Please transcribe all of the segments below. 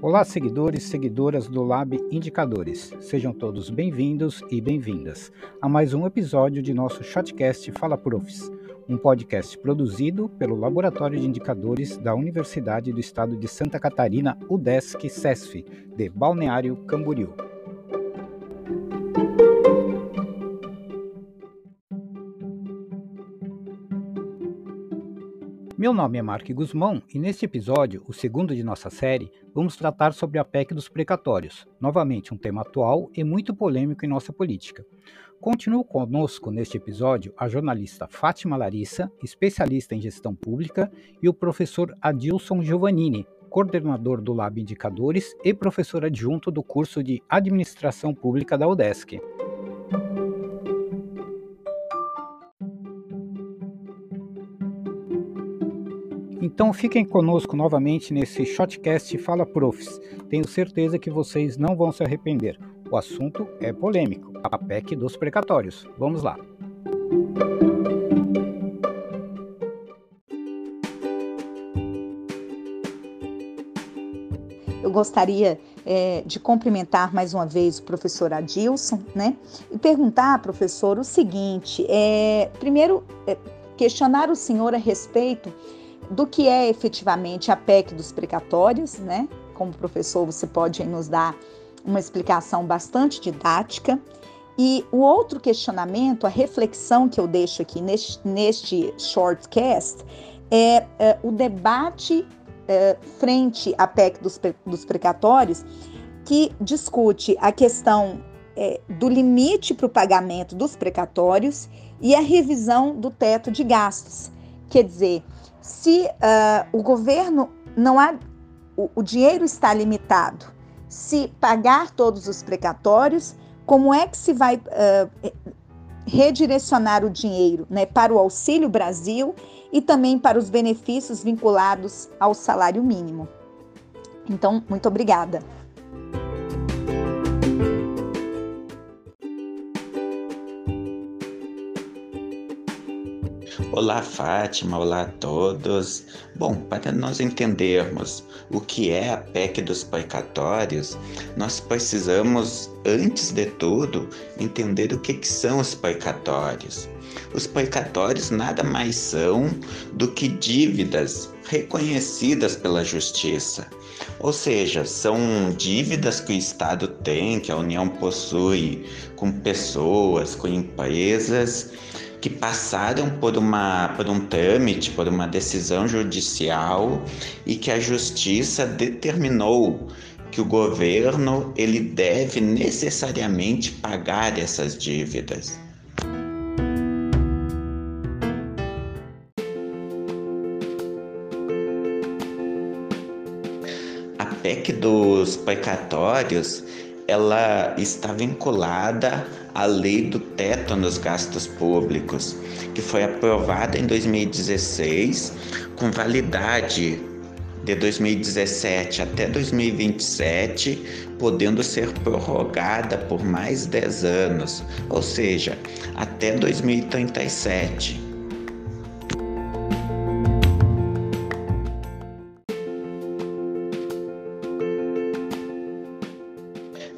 Olá, seguidores e seguidoras do Lab Indicadores. Sejam todos bem-vindos e bem-vindas a mais um episódio de nosso Shotcast Fala Profs, um podcast produzido pelo Laboratório de Indicadores da Universidade do Estado de Santa Catarina, UDESC-CESF, de Balneário Camboriú. Meu nome é Mark Guzmão e neste episódio, o segundo de nossa série, vamos tratar sobre a PEC dos precatórios, novamente um tema atual e muito polêmico em nossa política. Continua conosco neste episódio a jornalista Fátima Larissa, especialista em gestão pública, e o professor Adilson Giovannini, coordenador do Lab Indicadores e professor adjunto do curso de Administração Pública da UDESC. Então fiquem conosco novamente nesse Shotcast Fala Profs. Tenho certeza que vocês não vão se arrepender. O assunto é polêmico, a PEC dos precatórios. Vamos lá. Eu gostaria é, de cumprimentar mais uma vez o professor Adilson, né? E perguntar, professor, o seguinte: é, primeiro, é, questionar o senhor a respeito do que é efetivamente a PEC dos precatórios, né? Como professor, você pode nos dar uma explicação bastante didática. E o outro questionamento, a reflexão que eu deixo aqui neste, neste shortcast, é, é o debate é, frente à PEC dos, dos precatórios, que discute a questão é, do limite para o pagamento dos precatórios e a revisão do teto de gastos. Quer dizer, se uh, o governo não há, o, o dinheiro está limitado, se pagar todos os precatórios, como é que se vai uh, redirecionar o dinheiro né, para o Auxílio Brasil e também para os benefícios vinculados ao salário mínimo? Então, muito obrigada. Olá, Fátima, olá a todos. Bom, para nós entendermos o que é a PEC dos precatórios, nós precisamos, antes de tudo, entender o que, que são os precatórios. Os precatórios nada mais são do que dívidas reconhecidas pela justiça. Ou seja, são dívidas que o Estado tem, que a União possui com pessoas, com empresas que passaram por, uma, por um trâmite, por uma decisão judicial e que a justiça determinou que o governo ele deve necessariamente pagar essas dívidas. A PEC dos precatórios ela está vinculada à lei do teto nos gastos públicos, que foi aprovada em 2016 com validade de 2017 até 2027, podendo ser prorrogada por mais 10 anos, ou seja, até 2037.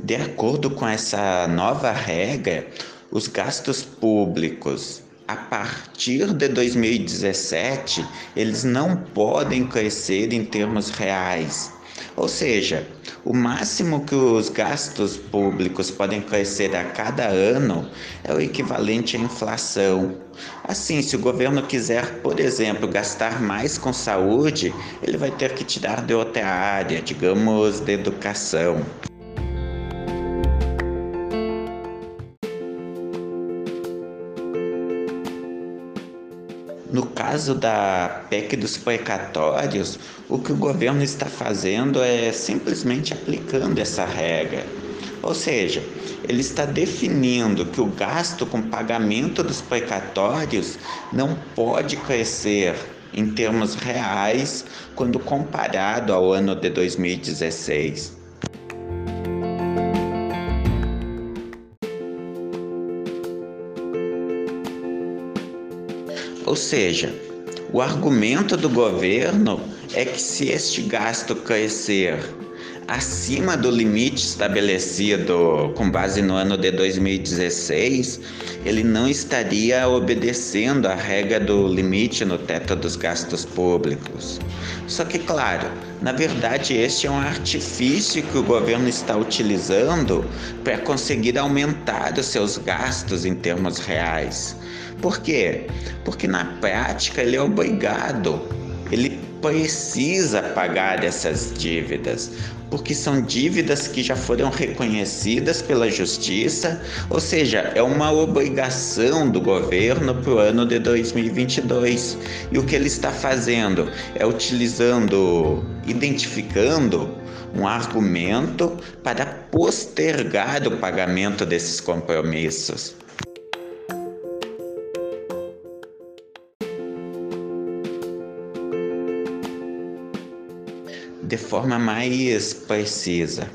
De acordo com essa nova regra, os gastos públicos a partir de 2017, eles não podem crescer em termos reais. Ou seja, o máximo que os gastos públicos podem crescer a cada ano é o equivalente à inflação. Assim, se o governo quiser, por exemplo, gastar mais com saúde, ele vai ter que tirar de outra área, digamos, de educação. Caso da PEC dos precatórios, o que o governo está fazendo é simplesmente aplicando essa regra. Ou seja, ele está definindo que o gasto com pagamento dos precatórios não pode crescer em termos reais quando comparado ao ano de 2016. Ou seja, o argumento do governo é que se este gasto crescer acima do limite estabelecido com base no ano de 2016, ele não estaria obedecendo a regra do limite no teto dos gastos públicos. Só que, claro, na verdade, este é um artifício que o governo está utilizando para conseguir aumentar os seus gastos em termos reais. Por quê? Porque na prática ele é obrigado, ele precisa pagar essas dívidas, porque são dívidas que já foram reconhecidas pela justiça, ou seja, é uma obrigação do governo para o ano de 2022. E o que ele está fazendo é utilizando, identificando um argumento para postergar o pagamento desses compromissos. De forma mais precisa.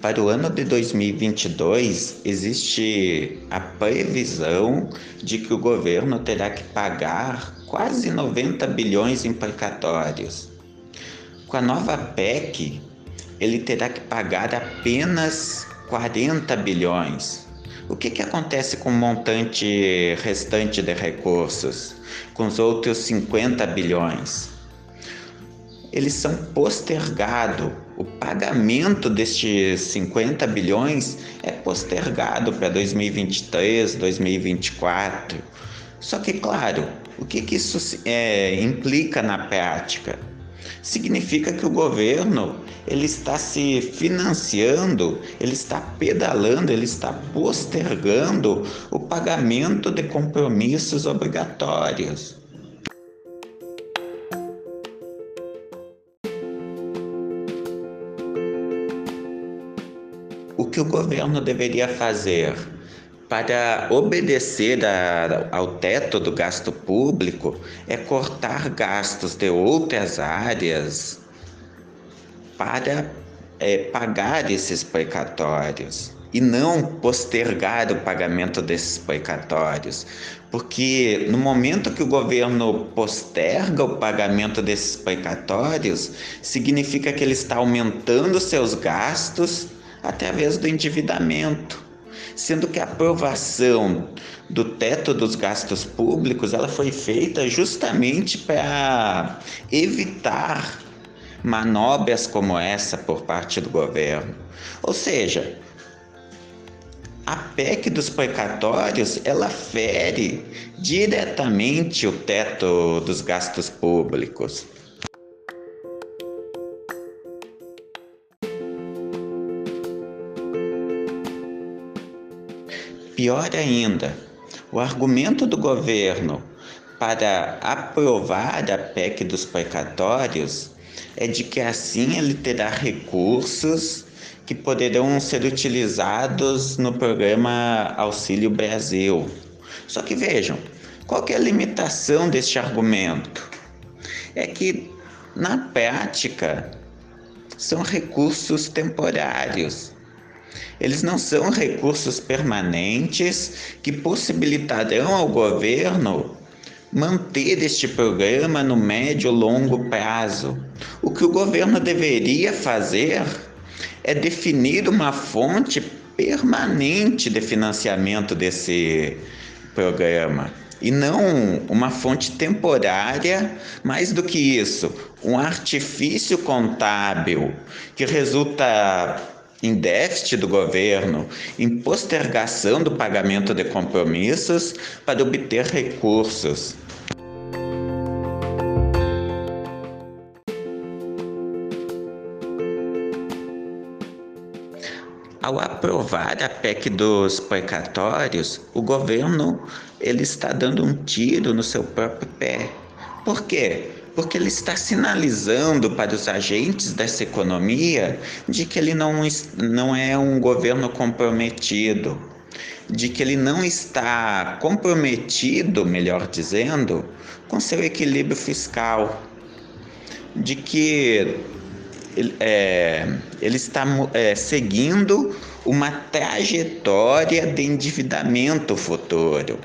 Para o ano de 2022, existe a previsão de que o governo terá que pagar quase 90 bilhões em precatórios. Com a nova PEC, ele terá que pagar apenas 40 bilhões. O que, que acontece com o montante restante de recursos, com os outros 50 bilhões? Eles são postergados. O pagamento destes 50 bilhões é postergado para 2023, 2024. Só que, claro, o que, que isso é, implica na prática? Significa que o governo ele está se financiando, ele está pedalando, ele está postergando o pagamento de compromissos obrigatórios. O governo deveria fazer para obedecer a, ao teto do gasto público é cortar gastos de outras áreas para é, pagar esses precatórios e não postergar o pagamento desses precatórios. Porque no momento que o governo posterga o pagamento desses precatórios, significa que ele está aumentando seus gastos através do endividamento, sendo que a aprovação do teto dos gastos públicos ela foi feita justamente para evitar manobras como essa por parte do governo. Ou seja, a PEC dos precatórios ela fere diretamente o teto dos gastos públicos. Pior ainda, o argumento do governo para aprovar a PEC dos precatórios é de que assim ele terá recursos que poderão ser utilizados no programa Auxílio Brasil. Só que vejam, qual é a limitação deste argumento? É que na prática são recursos temporários eles não são recursos permanentes que possibilitarão ao governo manter este programa no médio e longo prazo. O que o governo deveria fazer é definir uma fonte permanente de financiamento desse programa e não uma fonte temporária, mais do que isso, um artifício contábil que resulta em déficit do governo, em postergação do pagamento de compromissos para obter recursos. Ao aprovar a PEC dos precatórios, o governo ele está dando um tiro no seu próprio pé. Por quê? Porque ele está sinalizando para os agentes dessa economia de que ele não, não é um governo comprometido, de que ele não está comprometido, melhor dizendo, com seu equilíbrio fiscal, de que ele, é, ele está é, seguindo uma trajetória de endividamento futuro.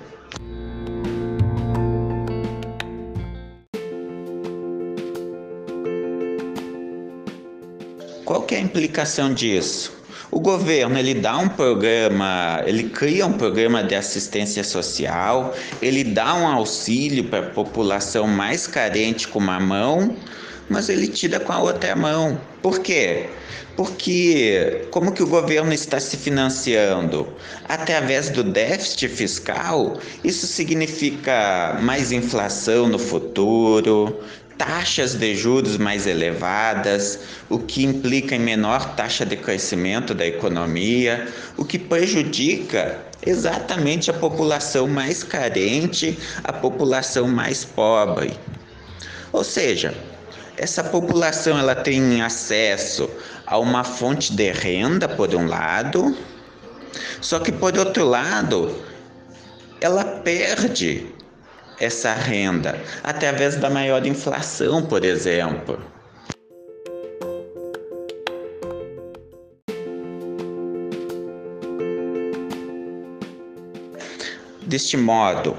Implicação disso? O governo ele dá um programa, ele cria um programa de assistência social, ele dá um auxílio para a população mais carente com uma mão, mas ele tira com a outra mão. Por quê? Porque como que o governo está se financiando? Através do déficit fiscal, isso significa mais inflação no futuro, taxas de juros mais elevadas, o que implica em menor taxa de crescimento da economia, o que prejudica exatamente a população mais carente, a população mais pobre. Ou seja, essa população ela tem acesso a uma fonte de renda por um lado, só que por outro lado, ela perde essa renda através da maior inflação, por exemplo. Deste modo,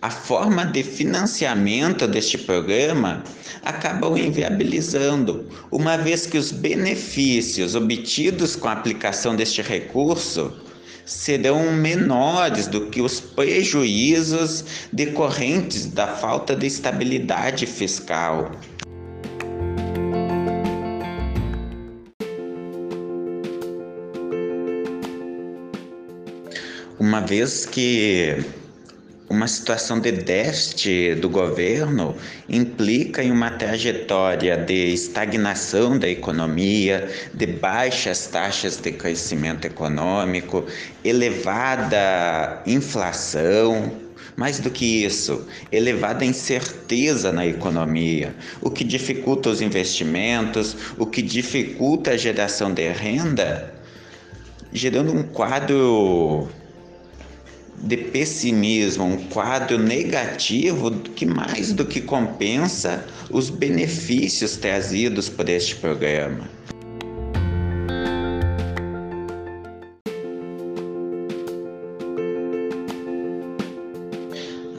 a forma de financiamento deste programa acabam inviabilizando, uma vez que os benefícios obtidos com a aplicação deste recurso serão menores do que os prejuízos decorrentes da falta de estabilidade fiscal. Uma vez que uma situação de déficit do governo implica em uma trajetória de estagnação da economia, de baixas taxas de crescimento econômico, elevada inflação, mais do que isso, elevada incerteza na economia, o que dificulta os investimentos, o que dificulta a geração de renda, gerando um quadro de pessimismo, um quadro negativo que mais do que compensa os benefícios trazidos por este programa.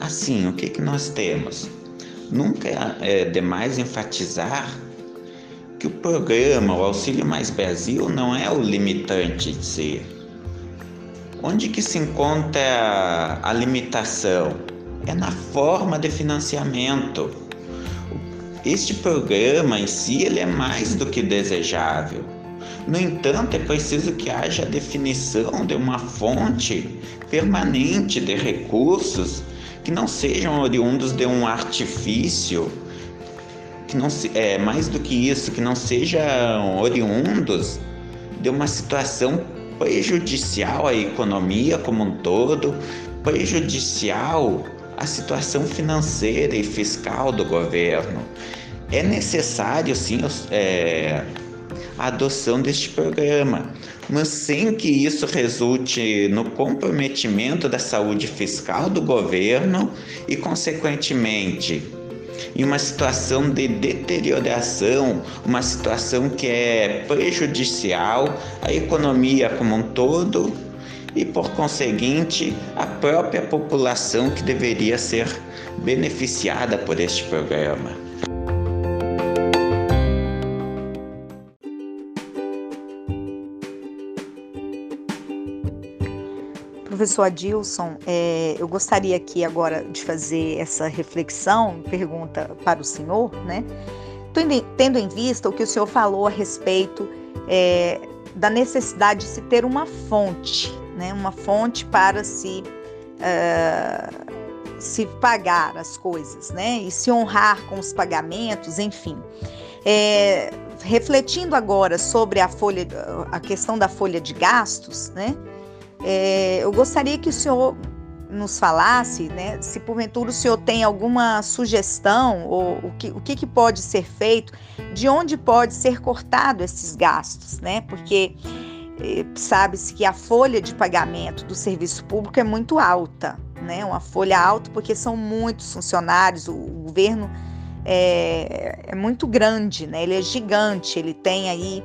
Assim, o que, que nós temos? Nunca é demais enfatizar que o programa, o Auxílio Mais Brasil, não é o limitante de ser Onde que se encontra a limitação? É na forma de financiamento. Este programa em si ele é mais do que desejável. No entanto, é preciso que haja a definição de uma fonte permanente de recursos que não sejam oriundos de um artifício, que não se, é mais do que isso, que não sejam oriundos de uma situação prejudicial à economia como um todo, prejudicial à situação financeira e fiscal do governo. É necessário, sim, é, a adoção deste programa, mas sem que isso resulte no comprometimento da saúde fiscal do governo e, consequentemente, em uma situação de deterioração, uma situação que é prejudicial à economia como um todo e, por conseguinte, à própria população que deveria ser beneficiada por este programa. Professor Adilson, é, eu gostaria aqui agora de fazer essa reflexão, pergunta para o senhor, né? Tendo em vista o que o senhor falou a respeito é, da necessidade de se ter uma fonte, né? Uma fonte para se, uh, se pagar as coisas, né? E se honrar com os pagamentos, enfim. É, refletindo agora sobre a folha, a questão da folha de gastos, né? É, eu gostaria que o senhor nos falasse, né, se porventura o senhor tem alguma sugestão ou o que, o que, que pode ser feito, de onde pode ser cortado esses gastos, né? Porque é, sabe-se que a folha de pagamento do serviço público é muito alta, né? Uma folha alta porque são muitos funcionários, o, o governo é, é, muito grande, né? Ele é gigante, ele tem aí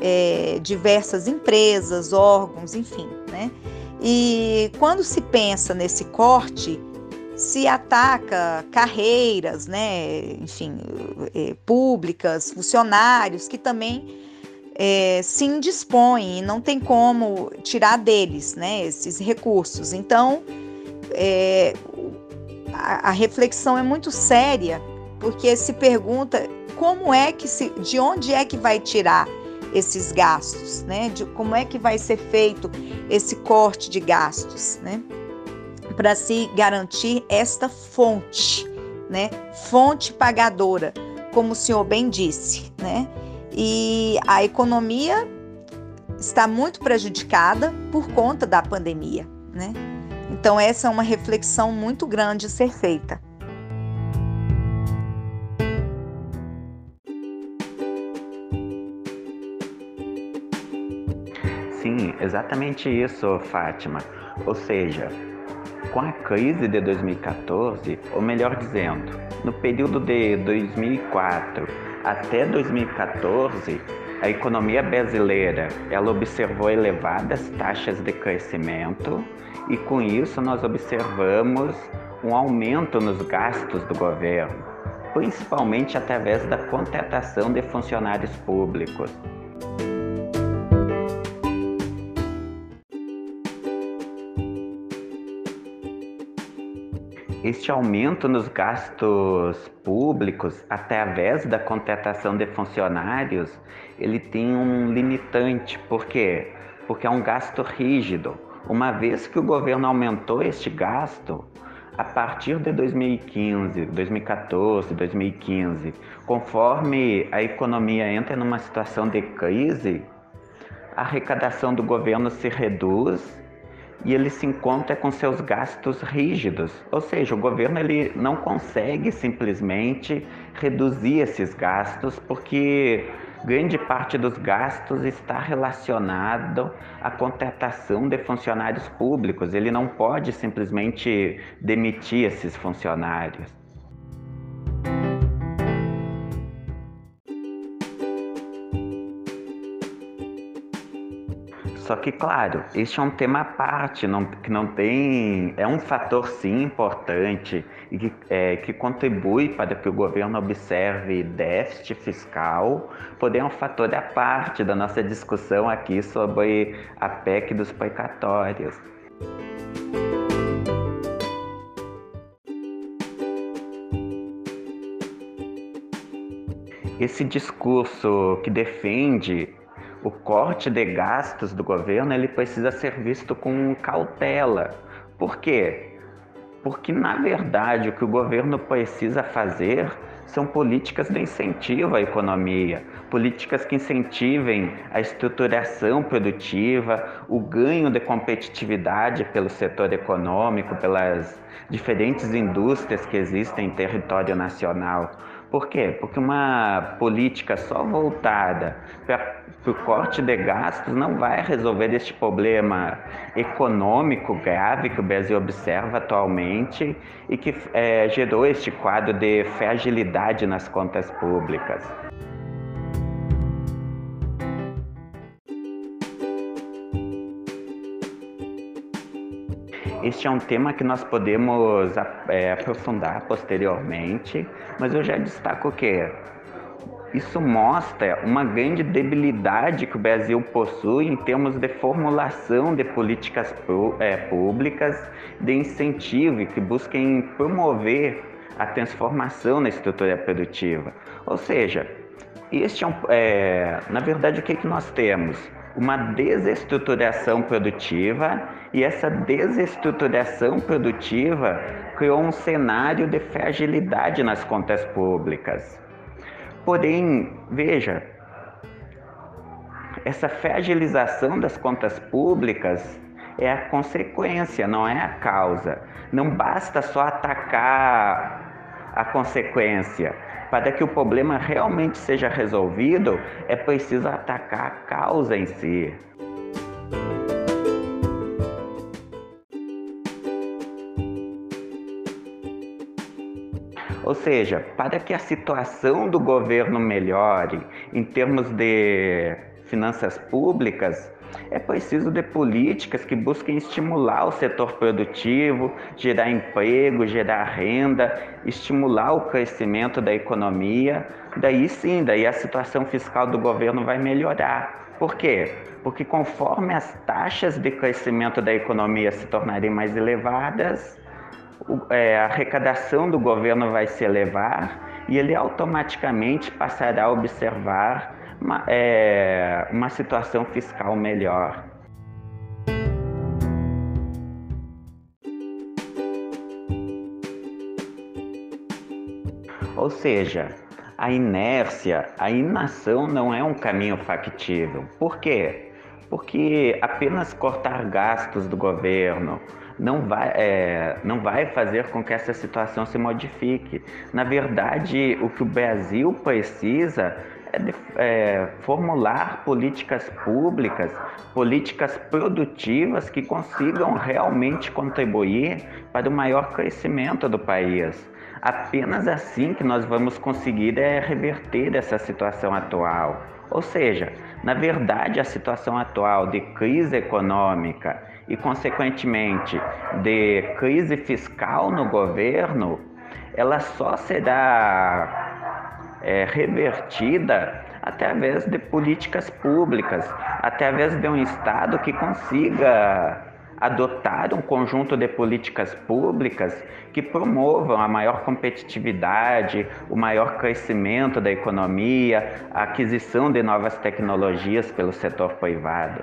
é, diversas empresas, órgãos, enfim, né? E quando se pensa nesse corte, se ataca carreiras, né, enfim, é, públicas, funcionários que também é, se indispõem e não tem como tirar deles né, esses recursos. Então, é, a, a, reflexão é muito séria, porque se pergunta como é que se, de onde é que vai tirar esses gastos, né? De como é que vai ser feito esse corte de gastos, né? Para se garantir esta fonte, né? Fonte pagadora, como o senhor bem disse, né? E a economia está muito prejudicada por conta da pandemia, né? Então essa é uma reflexão muito grande a ser feita. Exatamente isso, Fátima. Ou seja, com a crise de 2014, ou melhor dizendo, no período de 2004 até 2014, a economia brasileira ela observou elevadas taxas de crescimento e com isso nós observamos um aumento nos gastos do governo, principalmente através da contratação de funcionários públicos. Este aumento nos gastos públicos, através da contratação de funcionários, ele tem um limitante. Por quê? Porque é um gasto rígido. Uma vez que o governo aumentou este gasto, a partir de 2015, 2014, 2015, conforme a economia entra numa situação de crise, a arrecadação do governo se reduz e ele se encontra com seus gastos rígidos, ou seja, o governo ele não consegue simplesmente reduzir esses gastos porque grande parte dos gastos está relacionado à contratação de funcionários públicos. Ele não pode simplesmente demitir esses funcionários. Só que, claro, este é um tema à parte, não, que não tem. É um fator, sim, importante e que, é, que contribui para que o governo observe déficit fiscal, porém é um fator à parte da nossa discussão aqui sobre a PEC dos precatórios. Esse discurso que defende o corte de gastos do governo ele precisa ser visto com cautela. Por quê? Porque, na verdade, o que o governo precisa fazer são políticas de incentivo à economia, políticas que incentivem a estruturação produtiva, o ganho de competitividade pelo setor econômico, pelas diferentes indústrias que existem em território nacional. Por quê? Porque uma política só voltada para o corte de gastos não vai resolver este problema econômico grave que o Brasil observa atualmente e que é, gerou este quadro de fragilidade nas contas públicas. Este é um tema que nós podemos é, aprofundar posteriormente, mas eu já destaco que isso mostra uma grande debilidade que o Brasil possui em termos de formulação de políticas é, públicas de incentivo que busquem promover a transformação na estrutura produtiva. Ou seja, este é, um, é na verdade o que, que nós temos? Uma desestruturação produtiva e essa desestruturação produtiva criou um cenário de fragilidade nas contas públicas. Porém, veja, essa fragilização das contas públicas é a consequência, não é a causa. Não basta só atacar a consequência para que o problema realmente seja resolvido, é preciso atacar a causa em si. Ou seja, para que a situação do governo melhore em termos de finanças públicas, É preciso de políticas que busquem estimular o setor produtivo, gerar emprego, gerar renda, estimular o crescimento da economia. Daí sim, daí a situação fiscal do governo vai melhorar. Por quê? Porque conforme as taxas de crescimento da economia se tornarem mais elevadas, é, a arrecadação do governo vai se elevar e ele automaticamente passará a observar uma, é, uma situação fiscal melhor. Ou seja, a inércia, a inação não é um caminho factível. Por quê? Porque apenas cortar gastos do governo, não vai, é, não vai fazer com que essa situação se modifique. Na verdade, o que o Brasil precisa é, é formular políticas públicas, políticas produtivas que consigam realmente contribuir para o maior crescimento do país. Apenas assim que nós vamos conseguir é, reverter essa situação atual. Ou seja, na verdade, a situação atual de crise econômica e, consequentemente, de crise fiscal no governo, ela só será é, revertida através de políticas públicas, através de um Estado que consiga adotar um conjunto de políticas públicas que promovam a maior competitividade, o maior crescimento da economia, a aquisição de novas tecnologias pelo setor privado.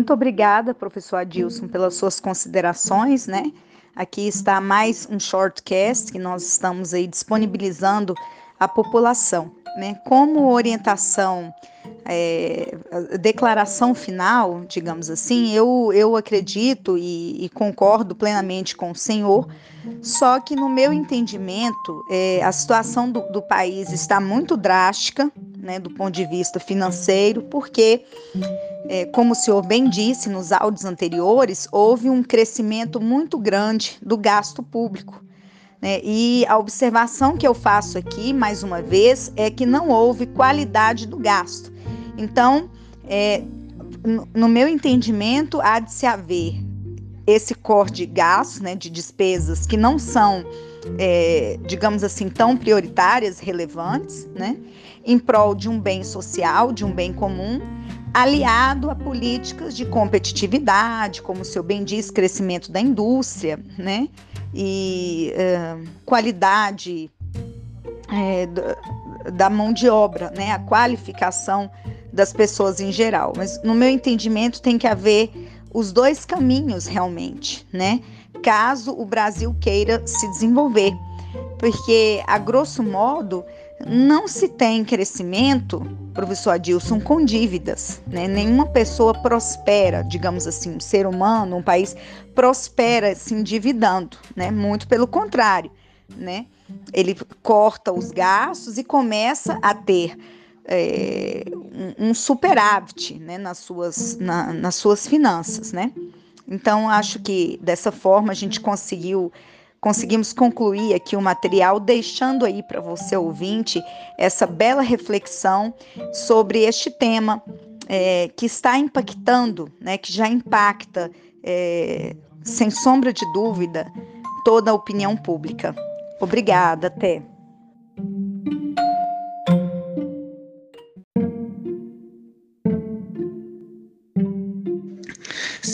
Muito obrigada, professor Adilson, pelas suas considerações, né? Aqui está mais um shortcast que nós estamos aí disponibilizando à população, né? Como orientação, é, declaração final, digamos assim, eu, eu acredito e, e, concordo plenamente com o senhor, só que no meu entendimento, é, a situação do, do país está muito drástica, né, do ponto de vista financeiro, porque, é, como o senhor bem disse nos áudios anteriores, houve um crescimento muito grande do gasto público. Né? E a observação que eu faço aqui, mais uma vez, é que não houve qualidade do gasto. Então, é, no meu entendimento, há de se haver esse corte de gastos, né, de despesas que não são, é, digamos assim, tão prioritárias, relevantes, né, em prol de um bem social, de um bem comum, aliado a políticas de competitividade, como o senhor bem diz, crescimento da indústria, né, e qualidade é, da mão de obra, né, a qualificação das pessoas em geral. Mas no meu entendimento tem que haver os dois caminhos realmente, né? Caso o Brasil queira se desenvolver. Porque, a grosso modo, não se tem crescimento, professor Adilson, com dívidas. Né? Nenhuma pessoa prospera, digamos assim, um ser humano, um país prospera se endividando, né? Muito pelo contrário, né? Ele corta os gastos e começa a ter é, um, um, superávit né, nas, suas, na, nas suas finanças, né? Então, acho que dessa forma a gente conseguiu conseguimos concluir aqui o material, deixando aí para você ouvinte essa bela reflexão sobre este tema é, que está impactando, né, que já impacta, é, sem sombra de dúvida, toda a opinião pública. Obrigada, até.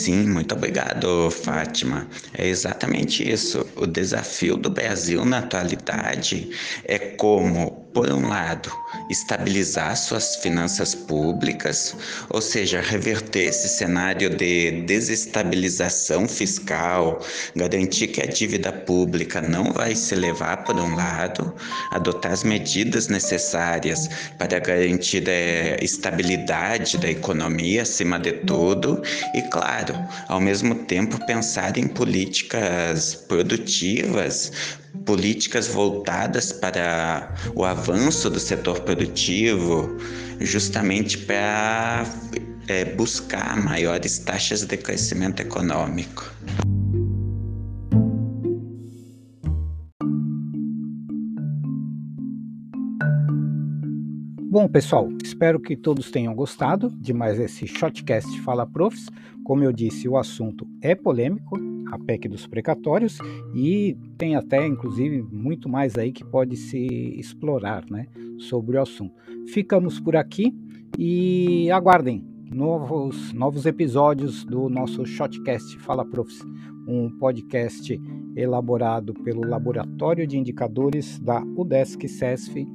Sim, muito obrigado, Fátima. É exatamente isso. O desafio do Brasil na atualidade é como por um lado, estabilizar suas finanças públicas, ou seja, reverter esse cenário de desestabilização fiscal, garantir que a dívida pública não vai se levar por um lado, adotar as medidas necessárias para garantir a é, estabilidade da economia acima de tudo e, claro, ao mesmo tempo pensar em políticas produtivas políticas voltadas para o avanço do setor produtivo, justamente para é, buscar maiores taxas de crescimento econômico. Bom, pessoal, espero que todos tenham gostado de mais esse Shotcast Fala Profs. Como eu disse, o assunto é polêmico, a PEC dos precatórios, e tem até, inclusive, muito mais aí que pode se explorar né, sobre o assunto. Ficamos por aqui e aguardem novos, novos episódios do nosso Shotcast Fala Profs, um podcast elaborado pelo Laboratório de Indicadores da UDESC-CESF